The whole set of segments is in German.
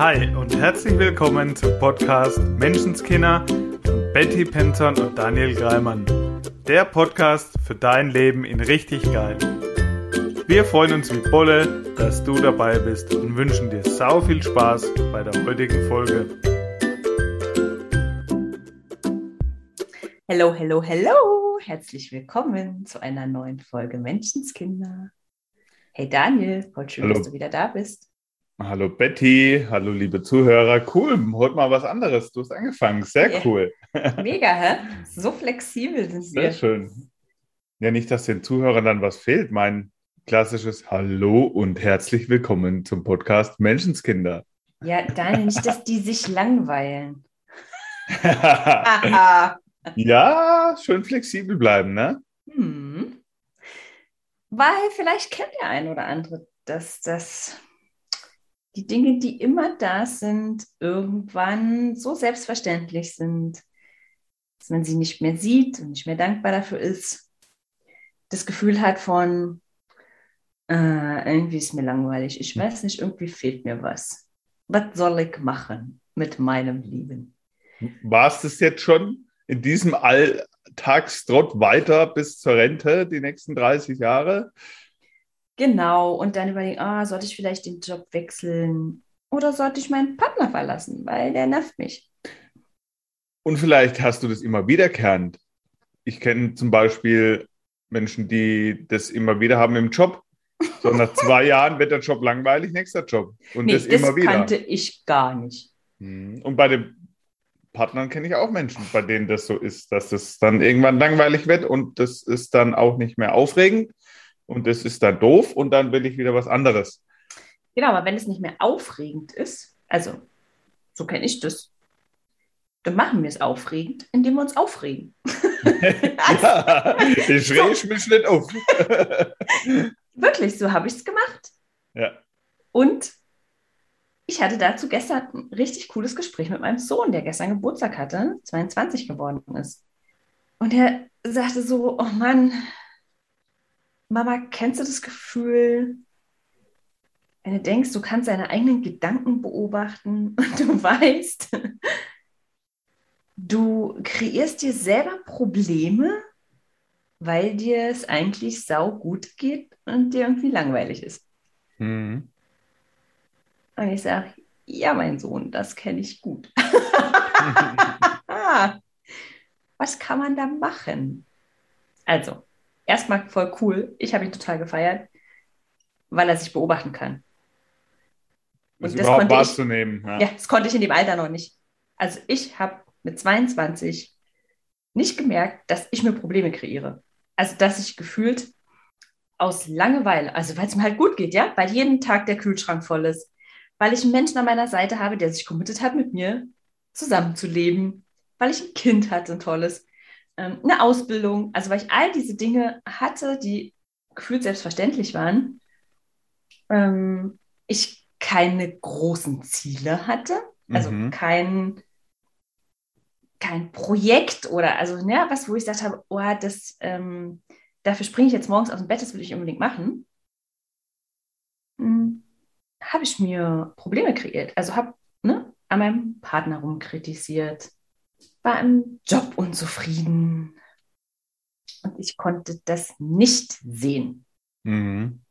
Hi und herzlich willkommen zum Podcast Menschenskinder von Betty Penton und Daniel Greimann. Der Podcast für dein Leben in richtig geil. Wir freuen uns wie Bolle, dass du dabei bist und wünschen dir sau viel Spaß bei der heutigen Folge. Hello, hello, hello! Herzlich willkommen zu einer neuen Folge Menschenskinder. Hey Daniel, voll schön, Hallo. dass du wieder da bist. Hallo Betty, hallo liebe Zuhörer. Cool, heute mal was anderes. Du hast angefangen. Sehr Ja. cool. Mega, hä? So flexibel sind Sehr wir. schön. Ja, nicht, dass den Zuhörern dann was fehlt. Mein klassisches Hallo und herzlich willkommen zum Podcast Menschenskinder. Ja, Daniel, nicht, dass die sich langweilen. Ja, schön flexibel bleiben, ne? Hm. Weil vielleicht kennt der ein oder andere, dass das die Dinge, die immer da sind, irgendwann so selbstverständlich sind, dass man sie nicht mehr sieht und nicht mehr dankbar dafür ist. Das Gefühl hat von, äh, irgendwie ist mir langweilig, ich weiß nicht, irgendwie fehlt mir was. Was soll ich machen mit meinem Leben? War es das jetzt schon in diesem Alltagstrott weiter bis zur Rente, die nächsten 30 Jahre? Genau, und dann überlegen, ah, sollte ich vielleicht den Job wechseln oder sollte ich meinen Partner verlassen, weil der nervt mich. Und vielleicht hast du das immer wiederkehrend. Ich kenne zum Beispiel Menschen, die das immer wieder haben im Job. So nach zwei Jahren wird der Job langweilig, nächster Job. Und Nee, das das immer wieder. kannte ich gar nicht. Mhm. Und bei den Partnern kenne ich auch Menschen, bei denen das so ist, dass es dann irgendwann langweilig wird und das ist dann auch nicht mehr aufregend und das ist dann doof und dann will ich wieder was anderes. Genau, aber wenn es nicht mehr aufregend ist, also so kenne ich das, dann machen wir es aufregend, indem wir uns aufregen. ja, ich reg mich nicht auf. Wirklich, so habe ich es gemacht. ja. Und ich hatte dazu gestern ein richtig cooles Gespräch mit meinem Sohn, der gestern Geburtstag hatte, 22 geworden ist. Und er sagte so, oh Mann, Mama, kennst du das Gefühl, wenn du denkst, du kannst deine eigenen Gedanken beobachten und du weißt, du kreierst dir selber Probleme, weil dir es eigentlich sau gut geht und dir irgendwie langweilig ist. Mhm. Und ich sage, ja, mein Sohn, das kenne ich gut. Ah, Was kann man da machen? Also, erstmal voll cool. Ich habe ihn total gefeiert, weil er sich beobachten kann. Und das überhaupt konnte ich- wahrzunehmen. Ja. Ja, das konnte ich in dem Alter noch nicht. Also, ich habe mit 22 nicht gemerkt, dass ich mir Probleme kreiere. Also, dass ich gefühlt aus Langeweile, also weil es mir halt gut geht, ja, weil jeden Tag der Kühlschrank voll ist, weil ich einen Menschen an meiner Seite habe, der sich committed hat, mit mir zusammenzuleben, weil ich ein Kind hatte, ein tolles, ähm, eine Ausbildung, also weil ich all diese Dinge hatte, die gefühlt selbstverständlich waren, ähm, ich keine großen Ziele hatte, also Mhm. kein, kein Projekt oder also ne, was, wo ich gesagt habe, oh, das, ähm, dafür springe ich jetzt morgens aus dem Bett, das will ich unbedingt machen, hm, habe ich mir Probleme kreiert. Also habe ne, an meinem Partner rumkritisiert, war im Job unzufrieden und ich konnte das nicht sehen, Mhm.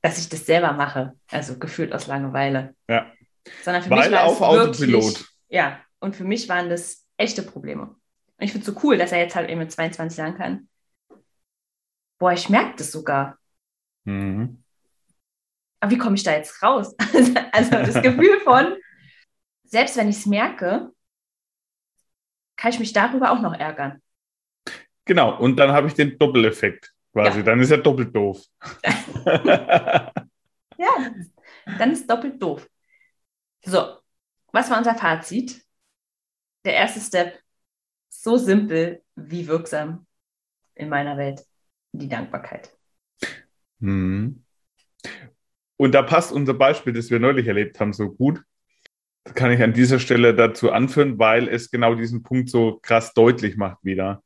dass ich das selber mache, also gefühlt aus Langeweile. Ja. Sondern für Weil mich war auf es wirklich, Autopilot. ja, und für mich waren das echte Probleme. Und ich finde es so cool, dass er jetzt halt eben mit 22 sagen kann, boah, ich merke das sogar. Mhm. Aber wie komme ich da jetzt raus? also das Gefühl von, selbst wenn ich es merke, kann ich mich darüber auch noch ärgern. Genau, und dann habe ich den Doppeleffekt quasi. Ja. Dann ist er doppelt doof. Ja, dann ist doppelt doof. So, was war unser Fazit? Der erste Step, so simpel wie wirksam in meiner Welt, die Dankbarkeit. Mhm. Und da passt unser Beispiel, das wir neulich erlebt haben, so gut. Kann ich an dieser Stelle dazu anführen, weil es genau diesen Punkt so krass deutlich macht wieder.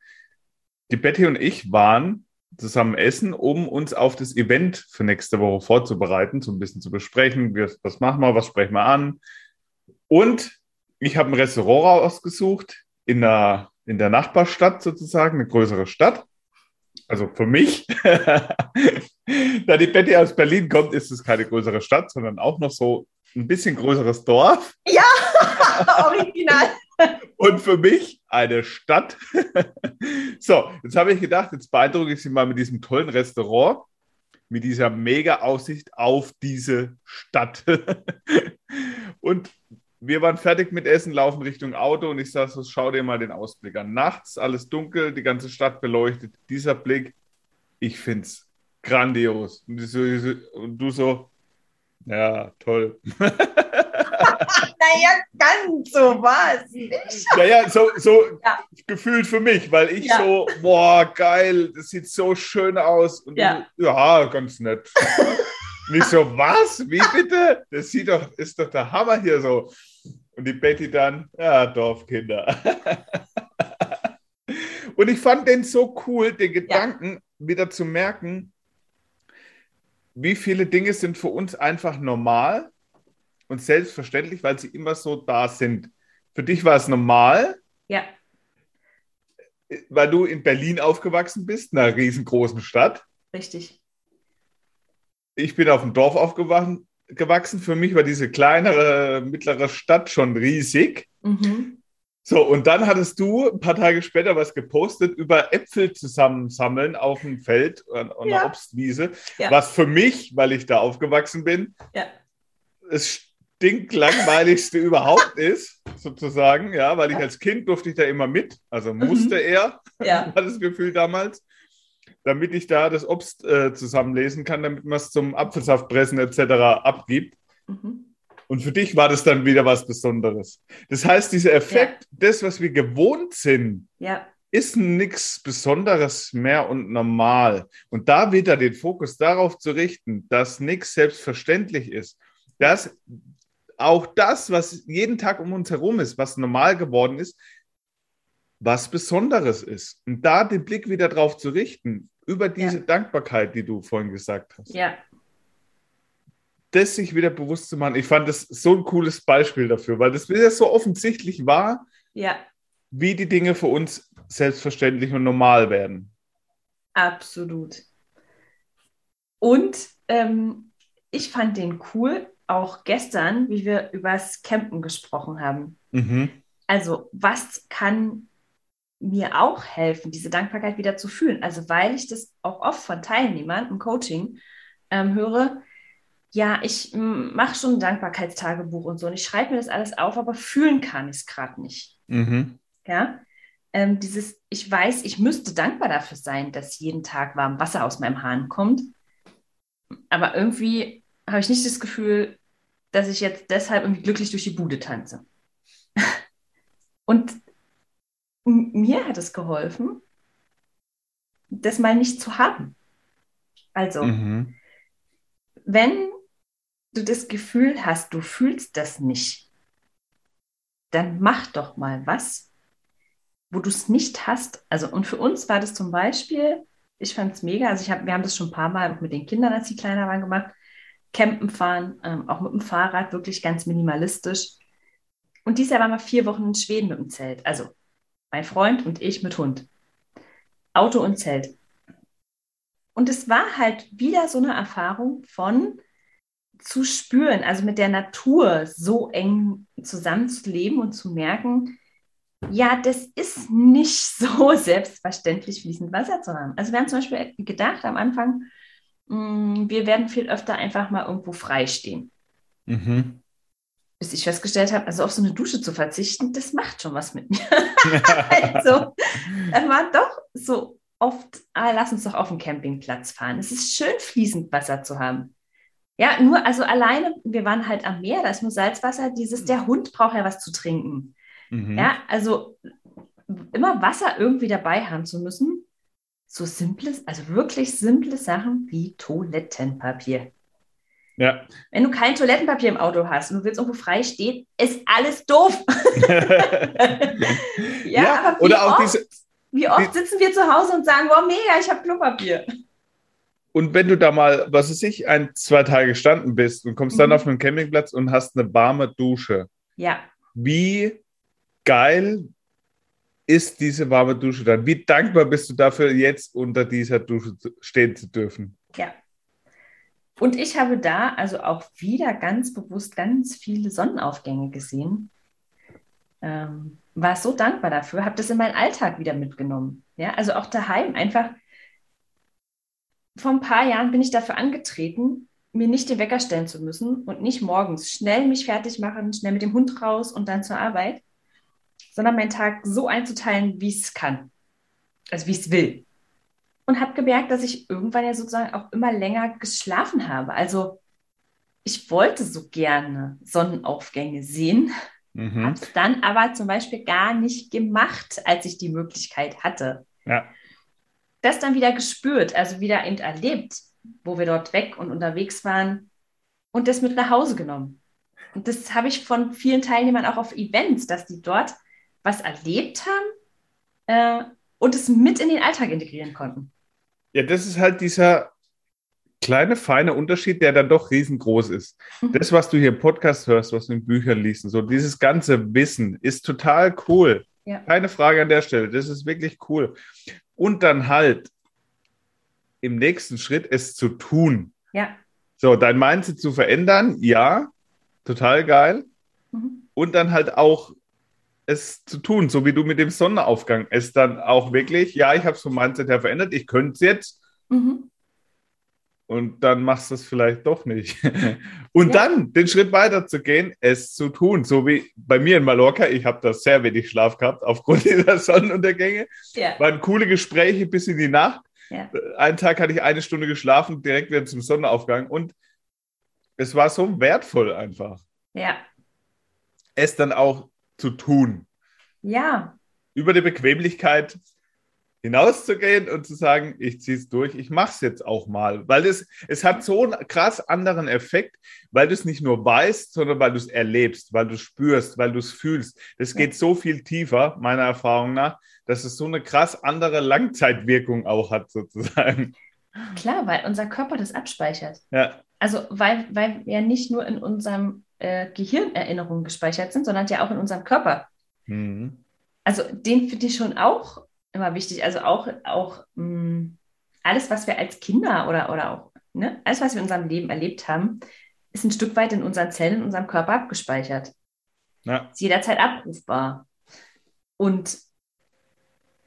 Die Betty und ich waren zusammen essen, um uns auf das Event für nächste Woche vorzubereiten, so ein bisschen zu besprechen, was machen wir, was sprechen wir an. Und ich habe ein Restaurant ausgesucht in der, in der Nachbarstadt sozusagen, eine größere Stadt. Also für mich. da die Betty aus Berlin kommt, ist es keine größere Stadt, sondern auch noch so ein bisschen größeres Dorf. Ja, original. Und für mich eine Stadt. so, jetzt habe ich gedacht, jetzt beeindrucke ich Sie mal mit diesem tollen Restaurant, mit dieser mega Aussicht auf diese Stadt. Und wir waren fertig mit Essen, laufen Richtung Auto und ich sage so, schau dir mal den Ausblick an. Nachts, alles dunkel, die ganze Stadt beleuchtet. Dieser Blick, ich finde es grandios. Und, du so, ja, toll. naja, ganz so war es nicht. Naja, so, so ja. gefühlt für mich, weil ich ja. so, boah, geil, das sieht so schön aus. Und ja, du, ja ganz nett. Nicht so, was? Wie bitte? Das sieht doch, ist doch der Hammer hier so. Und die Betty dann, ja, Dorfkinder. Und ich fand den so cool, den Gedanken wieder zu merken, wie viele Dinge sind für uns einfach normal und selbstverständlich, weil sie immer so da sind. Für dich war es normal. Ja. Weil du in Berlin aufgewachsen bist, einer riesengroßen Stadt. Richtig. Ich bin auf dem Dorf aufgewachsen, gewachsen. Für mich war diese kleinere, mittlere Stadt schon riesig. Mhm. So, und dann hattest du ein paar Tage später was gepostet über Äpfel zusammensammeln auf dem Feld an, an ja. der Obstwiese. Ja. Was für mich, weil ich da aufgewachsen bin, ja. das stinklangweiligste überhaupt ist, sozusagen, ja, weil ich als Kind durfte ich da immer mit, also musste mhm. er, ja. war das Gefühl damals damit ich da das Obst äh, zusammenlesen kann, damit man es zum Apfelsaftpressen etc. abgibt. Mhm. Und für dich war das dann wieder was Besonderes. Das heißt, dieser Effekt, ja. das, was wir gewohnt sind, ja. ist nichts Besonderes mehr und normal. Und da wieder den Fokus darauf zu richten, dass nichts selbstverständlich ist, dass auch das, was jeden Tag um uns herum ist, was normal geworden ist, was Besonderes ist. Und da den Blick wieder drauf zu richten, über diese ja. Dankbarkeit, die du vorhin gesagt hast. Ja. Das sich wieder bewusst zu machen. Ich fand das so ein cooles Beispiel dafür, weil das wieder so offensichtlich war, ja. wie die Dinge für uns selbstverständlich und normal werden. Absolut. Und ähm, ich fand den cool, auch gestern, wie wir übers Campen gesprochen haben. Mhm. Also, was kann mir auch helfen, diese Dankbarkeit wieder zu fühlen. Also weil ich das auch oft von Teilnehmern im Coaching ähm, höre, ja, ich mache schon ein Dankbarkeitstagebuch und so und ich schreibe mir das alles auf, aber fühlen kann ich es gerade nicht. Mhm. Ja, ähm, dieses, ich weiß, ich müsste dankbar dafür sein, dass jeden Tag warm Wasser aus meinem Hahn kommt, aber irgendwie habe ich nicht das Gefühl, dass ich jetzt deshalb irgendwie glücklich durch die Bude tanze. und mir hat es geholfen, das mal nicht zu haben. Also, mhm. wenn du das Gefühl hast, du fühlst das nicht, dann mach doch mal was, wo du es nicht hast. Also, und für uns war das zum Beispiel, ich fand es mega, also ich hab, wir haben das schon ein paar Mal mit den Kindern, als sie kleiner waren, gemacht, Campen fahren, ähm, auch mit dem Fahrrad, wirklich ganz minimalistisch. Und dieses Jahr waren wir vier Wochen in Schweden mit dem Zelt. Also mein Freund und ich mit Hund. Auto und Zelt. Und es war halt wieder so eine Erfahrung von zu spüren, also mit der Natur so eng zusammenzuleben und zu merken, ja, das ist nicht so selbstverständlich, fließend Wasser zu haben. Also wir haben zum Beispiel gedacht am Anfang, mm, wir werden viel öfter einfach mal irgendwo frei stehen. Mhm bis ich festgestellt habe, also auf so eine Dusche zu verzichten, das macht schon was mit mir. also, dann war doch so oft, ah, lass uns doch auf den Campingplatz fahren. Es ist schön, fließend Wasser zu haben. Ja, nur, also alleine, wir waren halt am Meer, da ist nur Salzwasser, dieses, der Hund braucht ja was zu trinken. Mhm. Ja, also immer Wasser irgendwie dabei haben zu müssen, so simples, also wirklich simple Sachen wie Toilettenpapier. Ja. Wenn du kein Toilettenpapier im Auto hast und du willst irgendwo frei stehen, ist alles doof. ja, ja, aber wie oder auch oft, diese, wie oft die, sitzen wir zu Hause und sagen, wow, mega, ich habe Klopapier. Und wenn du da mal, was weiß ich, ein, zwei Tage gestanden bist und kommst mhm. dann auf einen Campingplatz und hast eine warme Dusche. Ja. wie geil ist diese warme Dusche dann? Wie dankbar bist du dafür, jetzt unter dieser Dusche stehen zu dürfen? Ja. Und ich habe da also auch wieder ganz bewusst ganz viele Sonnenaufgänge gesehen. Ähm, war so dankbar dafür, habe das in meinen Alltag wieder mitgenommen. Ja, also auch daheim einfach. Vor ein paar Jahren bin ich dafür angetreten, mir nicht den Wecker stellen zu müssen und nicht morgens schnell mich fertig machen, schnell mit dem Hund raus und dann zur Arbeit, sondern meinen Tag so einzuteilen, wie es kann. Also wie es will. Und habe gemerkt, dass ich irgendwann ja sozusagen auch immer länger geschlafen habe. Also ich wollte so gerne Sonnenaufgänge sehen, mhm. habe es dann aber zum Beispiel gar nicht gemacht, als ich die Möglichkeit hatte. Ja. Das dann wieder gespürt, also wieder eben erlebt, wo wir dort weg und unterwegs waren und das mit nach Hause genommen. Und das habe ich von vielen Teilnehmern auch auf Events, dass die dort was erlebt haben äh, und es mit in den Alltag integrieren konnten. Ja, das ist halt dieser kleine, feine Unterschied, der dann doch riesengroß ist. Mhm. Das, was du hier im Podcast hörst, was du in Büchern liest, so dieses ganze Wissen ist total cool. Ja. Keine Frage an der Stelle. Das ist wirklich cool. Und dann halt im nächsten Schritt es zu tun. Ja. So, dein Mindset zu verändern, ja, total geil. Mhm. Und dann halt auch es zu tun, so wie du mit dem Sonnenaufgang es dann auch wirklich, ja, ich habe es vom Mindset her verändert, ich könnte es jetzt. Mhm. Und dann machst du es vielleicht doch nicht. Und ja. dann den Schritt weiter zu gehen, es zu tun. So wie bei mir in Mallorca, ich habe da sehr wenig Schlaf gehabt aufgrund dieser Sonnenuntergänge. Ja. Waren coole Gespräche bis in die Nacht. Ja. Einen Tag hatte ich eine Stunde geschlafen, direkt wieder zum Sonnenaufgang. Und es war so wertvoll einfach. Ja. Es dann auch zu tun. Ja. Über die Bequemlichkeit hinauszugehen und zu sagen, ich ziehe es durch, ich mache es jetzt auch mal. Weil das, es hat so einen krass anderen Effekt, weil du es nicht nur weißt, sondern weil du es erlebst, weil du es spürst, weil du es fühlst. Das geht so viel tiefer, meiner Erfahrung nach, dass es so eine krass andere Langzeitwirkung auch hat, sozusagen. Klar, weil unser Körper das abspeichert. Ja. Also, weil, weil wir nicht nur in unserem äh, Gehirnerinnerungen gespeichert sind, sondern ja auch in unserem Körper. Mhm. Also, den finde ich schon auch immer wichtig. Also, auch, auch mh, mm, alles, was wir als Kinder oder, oder auch, ne, alles, was wir in unserem Leben erlebt haben, ist ein Stück weit in unseren Zellen, in unserem Körper abgespeichert. Ja. Ist jederzeit abrufbar. Und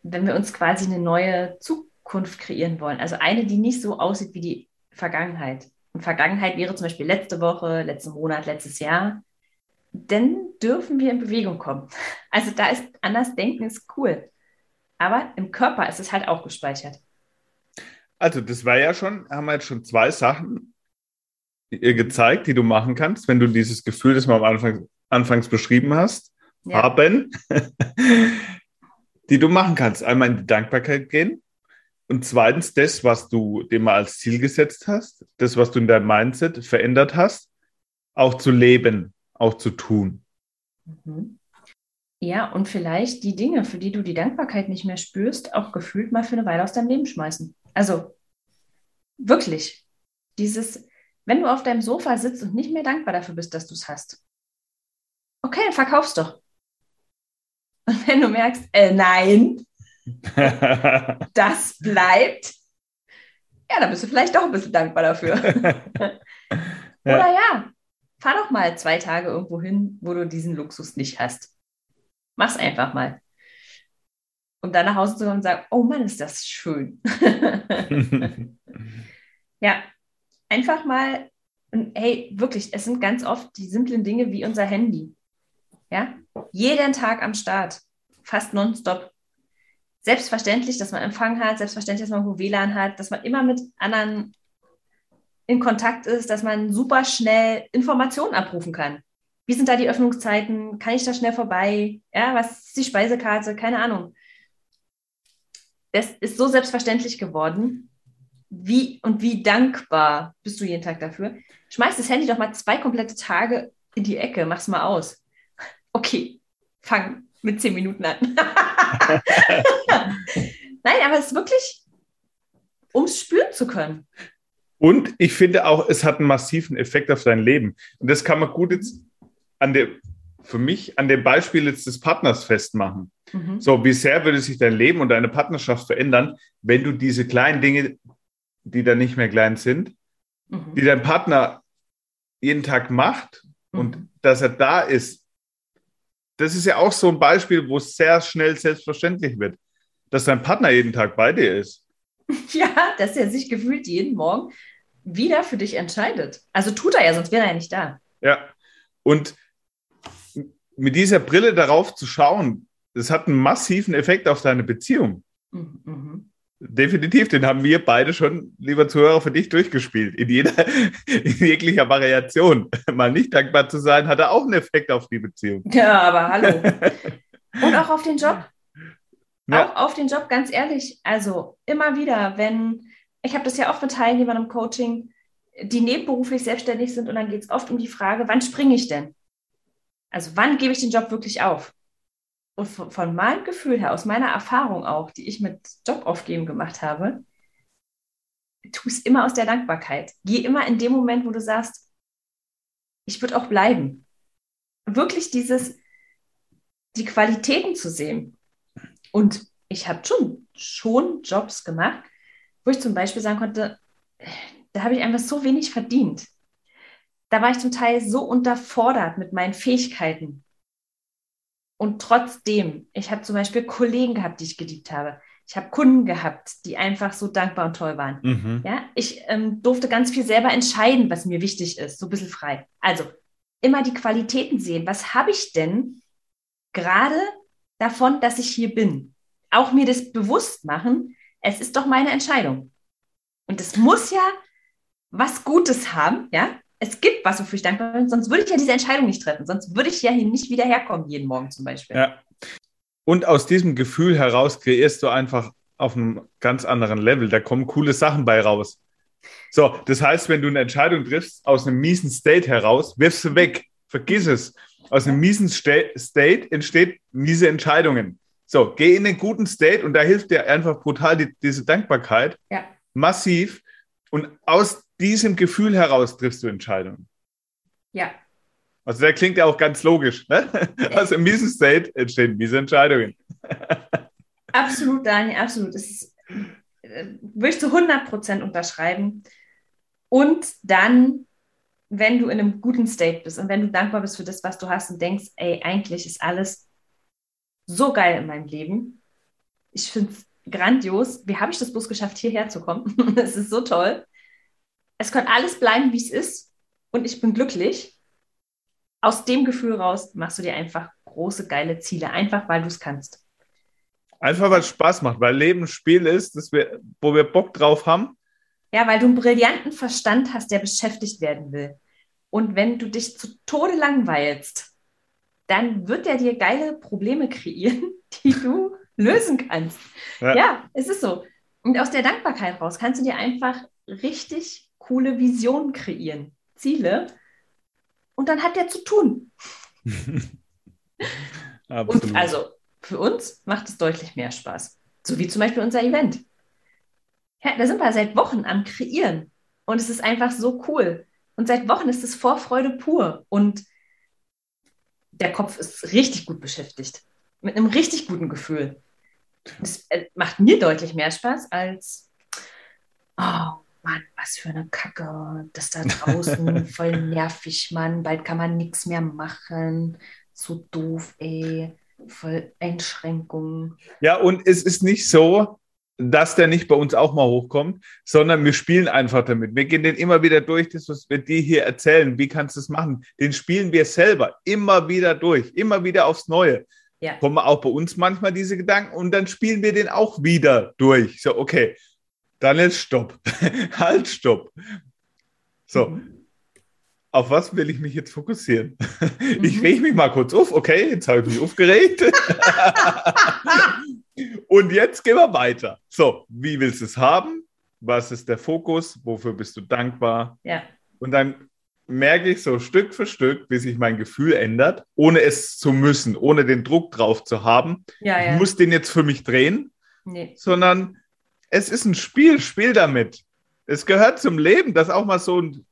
wenn wir uns quasi eine neue Zukunft kreieren wollen, also eine, die nicht so aussieht wie die Vergangenheit. Und Vergangenheit wäre zum Beispiel letzte Woche, letzten Monat, letztes Jahr, dann dürfen wir in Bewegung kommen. Also da ist anders denken ist cool. Aber im Körper ist es halt auch gespeichert. Also das war ja schon, haben wir jetzt schon zwei Sachen gezeigt, die du machen kannst, wenn du dieses Gefühl, das wir am Anfang anfangs beschrieben hast, ja. haben. die du machen kannst. Einmal in die Dankbarkeit gehen und zweitens das, was du dir mal als Ziel gesetzt hast, das, was du in deinem Mindset verändert hast, auch zu leben, auch zu tun. Mhm. Ja, und vielleicht die Dinge, für die du die Dankbarkeit nicht mehr spürst, auch gefühlt mal für eine Weile aus deinem Leben schmeißen. Also wirklich, dieses, wenn du auf deinem Sofa sitzt und nicht mehr dankbar dafür bist, dass du es hast. Okay, verkauf's doch. Und wenn du merkst, äh, nein, das bleibt, ja, dann bist du vielleicht doch ein bisschen dankbar dafür. Oder ja, fahr doch mal zwei Tage irgendwo hin, wo du diesen Luxus nicht hast. Mach's einfach mal. Um dann nach Hause zu kommen und sagen, oh Mann, ist das schön. ja, einfach mal, hey, wirklich, es sind ganz oft die simplen Dinge wie unser Handy. Ja, jeden Tag am Start, fast nonstop. Selbstverständlich, dass man Empfang hat, selbstverständlich, dass man WLAN hat, dass man immer mit anderen in Kontakt ist, dass man super schnell Informationen abrufen kann. Wie sind da die Öffnungszeiten? Kann ich da schnell vorbei? Ja, was ist die Speisekarte? Keine Ahnung. Das ist so selbstverständlich geworden. Wie und wie dankbar bist du jeden Tag dafür? Schmeiß das Handy doch mal zwei komplette Tage in die Ecke, mach's mal aus okay, fang mit zehn Minuten an. Nein, aber es ist wirklich, um es spüren zu können. Und ich finde auch, es hat einen massiven Effekt auf dein Leben. Und das kann man gut jetzt an der, für mich an dem Beispiel jetzt des Partners festmachen. Mhm. So, wie sehr würde sich dein Leben und deine Partnerschaft verändern, wenn du diese kleinen Dinge, die dann nicht mehr klein sind, mhm. die dein Partner jeden Tag macht mhm. und dass er da ist. Das ist ja auch so ein Beispiel, wo es sehr schnell selbstverständlich wird, dass dein Partner jeden Tag bei dir ist. Ja, dass er sich gefühlt jeden Morgen wieder für dich entscheidet. Also tut er ja, sonst wäre er ja nicht da. Ja, und mit dieser Brille darauf zu schauen, das hat einen massiven Effekt auf deine Beziehung. Mhm. mhm. Definitiv, den haben wir beide schon, lieber Zuhörer, für dich durchgespielt. In jeder, in jeglicher Variation. Mal nicht dankbar zu sein, hat er auch einen Effekt auf die Beziehung. Ja, aber hallo. Und auch auf den Job. Ja. Auch auf den Job, ganz ehrlich. Also immer wieder, wenn, ich habe das ja oft mit Teilnehmern im Coaching, die nebenberuflich selbstständig sind und dann geht es oft um die Frage, wann springe ich denn? Also wann gebe ich den Job wirklich auf? Und von, von meinem Gefühl her, aus meiner Erfahrung auch, die ich mit Job aufgeben gemacht habe, tu es immer aus der Dankbarkeit. Geh immer in dem Moment, wo du sagst, ich würde auch bleiben. Wirklich dieses, die Qualitäten zu sehen. Und ich habe schon, schon Jobs gemacht, wo ich zum Beispiel sagen konnte, da habe ich einfach so wenig verdient. Da war ich zum Teil so unterfordert mit meinen Fähigkeiten. Und trotzdem, ich habe zum Beispiel Kollegen gehabt, die ich geliebt habe. Ich habe Kunden gehabt, die einfach so dankbar und toll waren. Mhm. Ja, ich ähm, durfte ganz viel selber entscheiden, was mir wichtig ist, so ein bisschen frei. Also immer die Qualitäten sehen. Was habe ich denn gerade davon, dass ich hier bin? Auch mir das bewusst machen, es ist doch meine Entscheidung. Und es muss ja was Gutes haben, ja? Es gibt was, wofür ich dankbar bin, sonst würde ich ja diese Entscheidung nicht treffen. Sonst würde ich ja hier nicht wieder herkommen, jeden Morgen zum Beispiel. Ja. Und aus diesem Gefühl heraus kreierst du einfach auf einem ganz anderen Level. Da kommen coole Sachen bei raus. So, das heißt, wenn du eine Entscheidung triffst aus einem miesen State heraus, wirfst du weg. Vergiss es. Aus einem miesen State entsteht miese Entscheidungen. So, geh in einen guten State und da hilft dir einfach brutal die, diese Dankbarkeit. Ja. Massiv. Und aus diesem Gefühl heraus triffst du Entscheidungen. Ja. Also der klingt ja auch ganz logisch. Ne? Aus einem miesen State entstehen miese Entscheidungen. absolut, Daniel, absolut. Das ist, würde ich zu 100 Prozent unterschreiben. Und dann, wenn du in einem guten State bist und wenn du dankbar bist für das, was du hast und denkst, ey, eigentlich ist alles so geil in meinem Leben. Ich finde es grandios. Wie habe ich das bloß geschafft, hierher zu kommen? Es ist so toll. Es kann alles bleiben, wie es ist. Und ich bin glücklich. Aus dem Gefühl raus machst du dir einfach große, geile Ziele, einfach weil du es kannst. Einfach weil es Spaß macht, weil Leben ein Spiel ist, das wir, wo wir Bock drauf haben. Ja, weil du einen brillanten Verstand hast, der beschäftigt werden will. Und wenn du dich zu Tode langweilst, dann wird er dir geile Probleme kreieren, die du lösen kannst. Ja. ja, es ist so. Und aus der Dankbarkeit raus kannst du dir einfach richtig coole Visionen kreieren, Ziele. Und dann hat der zu tun. und also für uns macht es deutlich mehr Spaß. So wie zum Beispiel unser Event. Ja, da sind wir seit Wochen am Kreieren. Und es ist einfach so cool. Und seit Wochen ist es Vorfreude pur. Und der Kopf ist richtig gut beschäftigt. Mit einem richtig guten Gefühl. Das äh, macht mir deutlich mehr Spaß als, oh Mann, was für eine Kacke, das da draußen, voll nervig, Mann, bald kann man nichts mehr machen. So doof, ey, voll Einschränkungen. Ja, und es ist nicht so, dass der nicht bei uns auch mal hochkommt, sondern wir spielen einfach damit. Wir gehen den immer wieder durch, das, was wir dir hier erzählen. Wie kannst du es machen? Den spielen wir selber immer wieder durch, immer wieder aufs Neue. Ja. Kommen auch bei uns manchmal diese Gedanken und dann spielen wir den auch wieder durch. So, okay, dann jetzt stopp. halt, stopp. So. Mhm. Auf was will ich mich jetzt fokussieren? Mhm. Ich reg mich mal kurz auf. Okay, jetzt habe ich mich aufgeregt. Und jetzt gehen wir weiter. So, wie willst du es haben? Was ist der Fokus? Wofür bist du dankbar? Ja. Und dann merke ich so Stück für Stück, wie sich mein Gefühl ändert, ohne es zu müssen, ohne den Druck drauf zu haben. Ja, ja. Ich muss den jetzt für mich drehen, nee. sondern es ist ein Spiel, spiel damit. Es gehört zum Leben, dass auch mal so ein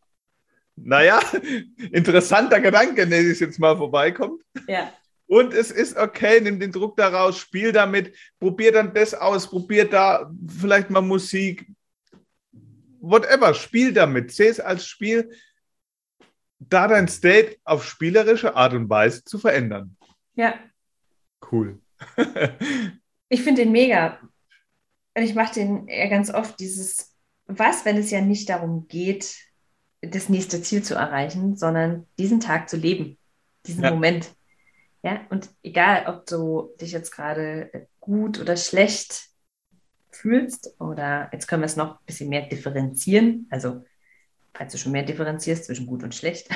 naja, interessanter Gedanke, der jetzt mal vorbeikommt. Ja. Und es ist okay, nimm den Druck daraus, spiel damit, probier dann das aus, probier da vielleicht mal Musik, whatever, spiel damit, seh es als Spiel, da dein State auf spielerische Art und Weise zu verändern. Ja. Cool. ich finde den mega. Und ich mache den ja ganz oft dieses, was, wenn es ja nicht darum geht, das nächste Ziel zu erreichen, sondern diesen Tag zu leben, diesen ja. Moment. Ja, und egal, ob du dich jetzt gerade gut oder schlecht fühlst oder jetzt können wir es noch ein bisschen mehr differenzieren. Also, falls du schon mehr differenzierst zwischen gut und schlecht,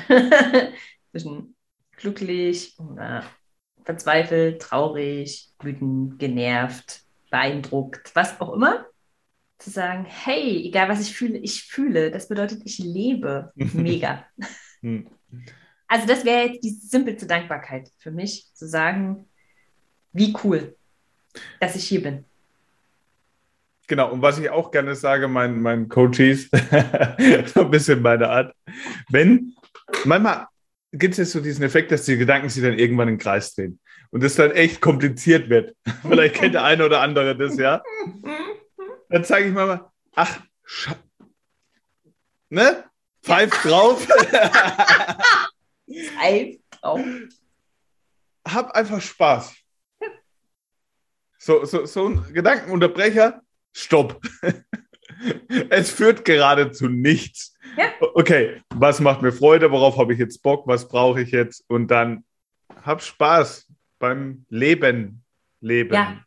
zwischen glücklich oder verzweifelt, traurig, wütend, genervt, beeindruckt, was auch immer, zu sagen, hey, egal was ich fühle, ich fühle. Das bedeutet, ich lebe. Mega. Hm. Also das wäre jetzt die simpelste Dankbarkeit für mich, zu sagen, wie cool, dass ich hier bin. Genau, und was ich auch gerne sage, meinen mein Coaches, so ein bisschen meine Art, wenn, manchmal gibt es jetzt so diesen Effekt, dass die Gedanken sich dann irgendwann im Kreis drehen und es dann echt kompliziert wird. Vielleicht kennt der eine oder andere das, ja. Dann sage ich mal, ach, ne? Pfeif drauf. Pfeif drauf. Hab einfach Spaß. So, so, so ein Gedankenunterbrecher, stopp. es führt gerade zu nichts. Ja. Okay, was macht mir Freude? Worauf habe ich jetzt Bock? Was brauche ich jetzt? Und dann hab Spaß beim Leben. Leben. Ja,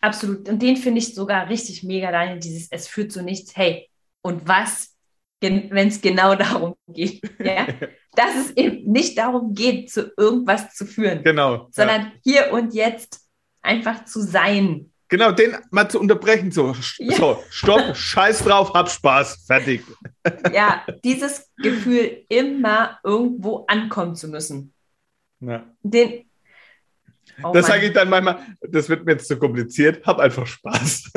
absolut. Und den finde ich sogar richtig mega, Daniel, dieses Es führt zu nichts. Hey, und was, wenn es genau darum geht? Ja? Dass es eben nicht darum geht, zu irgendwas zu führen. Genau. Sondern ja. hier und jetzt einfach zu sein. Genau, den mal zu unterbrechen. So, ja. so stopp, scheiß drauf, hab Spaß, fertig. Ja, dieses Gefühl, immer irgendwo ankommen zu müssen. Ja. Den, oh das sage ich dann manchmal, das wird mir jetzt zu kompliziert, hab einfach Spaß.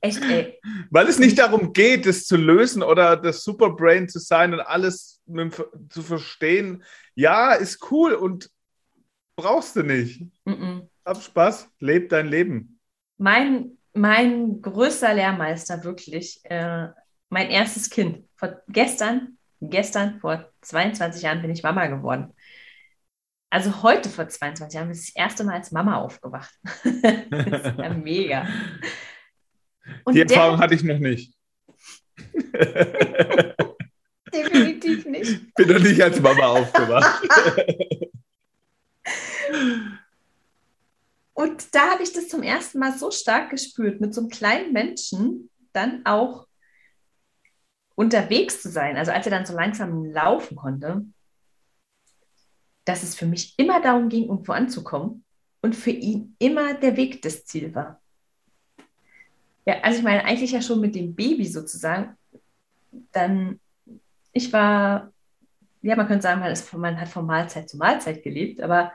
Echt, ey. Weil es nicht darum geht, das zu lösen oder das Superbrain zu sein und alles zu verstehen. Ja, ist cool und brauchst du nicht. Mm -mm. Hab Spaß, leb dein Leben. Mein, mein größter Lehrmeister, wirklich, äh, mein erstes Kind. Vor gestern, gestern, vor 22 Jahren bin ich Mama geworden. Also heute vor 22 Jahren bin ich das erste Mal als Mama aufgewacht. das ist ja mega. Und Die Erfahrung der, hatte ich noch nicht. Definitiv nicht. Bin noch nicht als Mama aufgewacht. Und da habe ich das zum ersten Mal so stark gespürt, mit so einem kleinen Menschen dann auch unterwegs zu sein. Also als er dann so langsam laufen konnte, dass es für mich immer darum ging, irgendwo anzukommen und für ihn immer der Weg das Ziel war. Ja, also ich meine, eigentlich ja schon mit dem Baby sozusagen, dann, ich war, ja, man könnte sagen, man, ist, man hat von Mahlzeit zu Mahlzeit gelebt, aber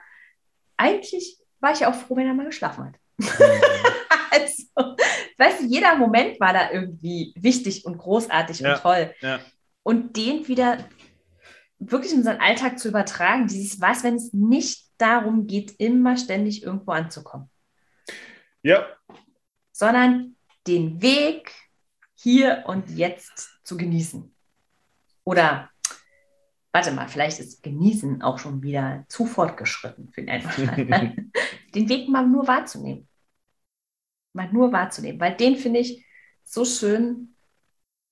eigentlich war ich auch froh, wenn er mal geschlafen hat. Mhm. also, weißt du, jeder Moment war da irgendwie wichtig und großartig ja, und toll. Ja. Und den wieder wirklich in unseren Alltag zu übertragen, dieses was, wenn es nicht darum geht, immer ständig irgendwo anzukommen. Ja. Sondern den Weg hier und jetzt zu genießen. Oder warte mal, vielleicht ist Genießen auch schon wieder zu fortgeschritten für den Den Weg mal nur wahrzunehmen. Mal nur wahrzunehmen, weil den finde ich so schön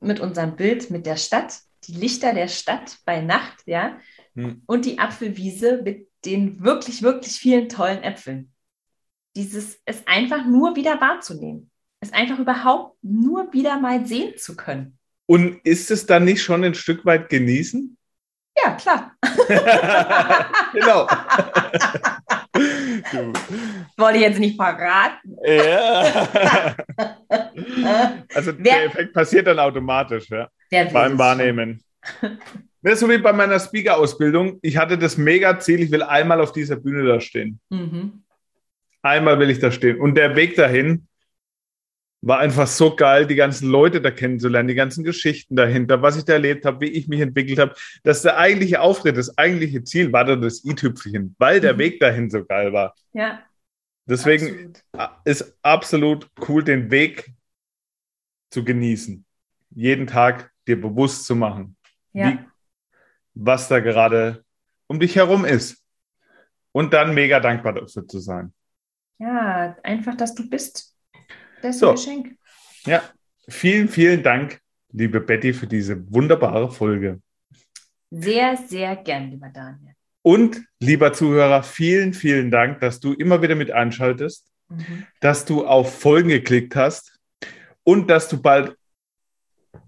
mit unserem Bild, mit der Stadt, die Lichter der Stadt bei Nacht, ja, hm. und die Apfelwiese mit den wirklich, wirklich vielen tollen Äpfeln. Dieses, es einfach nur wieder wahrzunehmen. Es einfach überhaupt nur wieder mal sehen zu können. Und ist es dann nicht schon ein Stück weit genießen? Ja, klar. genau. Wollte ich jetzt nicht verraten. Ja. also Wer, der Effekt passiert dann automatisch, ja. Beim Wahrnehmen. Das ist so wie bei meiner Speaker-Ausbildung. Ich hatte das Mega-Ziel, ich will einmal auf dieser Bühne da stehen. Mhm. Einmal will ich da stehen. Und der Weg dahin war einfach so geil, die ganzen Leute da kennenzulernen, die ganzen Geschichten dahinter, was ich da erlebt habe, wie ich mich entwickelt habe. Dass der eigentliche Auftritt, das eigentliche Ziel war dann das i-Tüpfelchen, weil der mhm. Weg dahin so geil war. Ja. Deswegen absolut. ist absolut cool, den Weg zu genießen. Jeden Tag dir bewusst zu machen, ja. wie, was da gerade um dich herum ist. Und dann mega dankbar dafür zu sein. Ja, einfach, dass du bist. Das ist so. ein Geschenk. Ja, vielen, vielen Dank, liebe Betty, für diese wunderbare Folge. Sehr, sehr gern, lieber Daniel. Und lieber Zuhörer, vielen, vielen Dank, dass du immer wieder mit einschaltest, mhm. dass du auf Folgen geklickt hast und dass du bald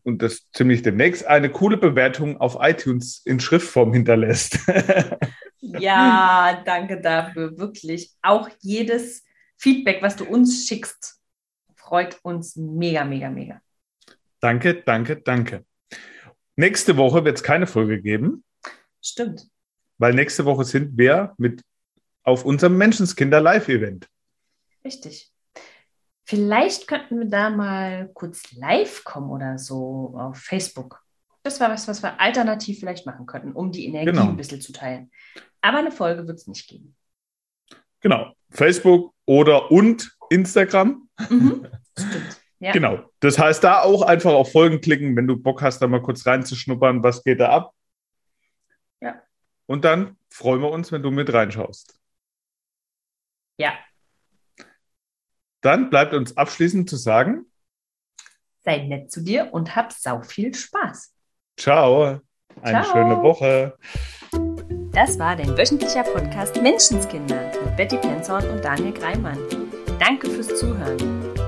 und das ziemlich demnächst eine coole Bewertung auf iTunes in Schriftform hinterlässt. ja, danke dafür, wirklich. Auch jedes Feedback, was du uns schickst, freut uns mega, mega, mega. Danke, danke, danke. Nächste Woche wird es keine Folge geben. Stimmt. Weil nächste Woche sind wir mit auf unserem Menschenskinder Live-Event. Richtig. Vielleicht könnten wir da mal kurz live kommen oder so auf Facebook. Das war was, was wir alternativ vielleicht machen könnten, um die Energie genau. ein bisschen zu teilen. Aber eine Folge wird es nicht geben. Genau. Facebook oder und Instagram. Mhm. Stimmt. Ja. Genau. Das heißt, da auch einfach auf Folgen klicken, wenn du Bock hast, da mal kurz reinzuschnuppern, was geht da ab. Ja. Und dann freuen wir uns, wenn du mit reinschaust. Ja. Dann bleibt uns abschließend zu sagen: Sei nett zu dir und hab sau viel Spaß. Ciao. Eine Ciao. schöne Woche. Das war dein wöchentlicher Podcast Menschenskinder mit Betty Penzorn und Daniel Greimann. Danke fürs Zuhören.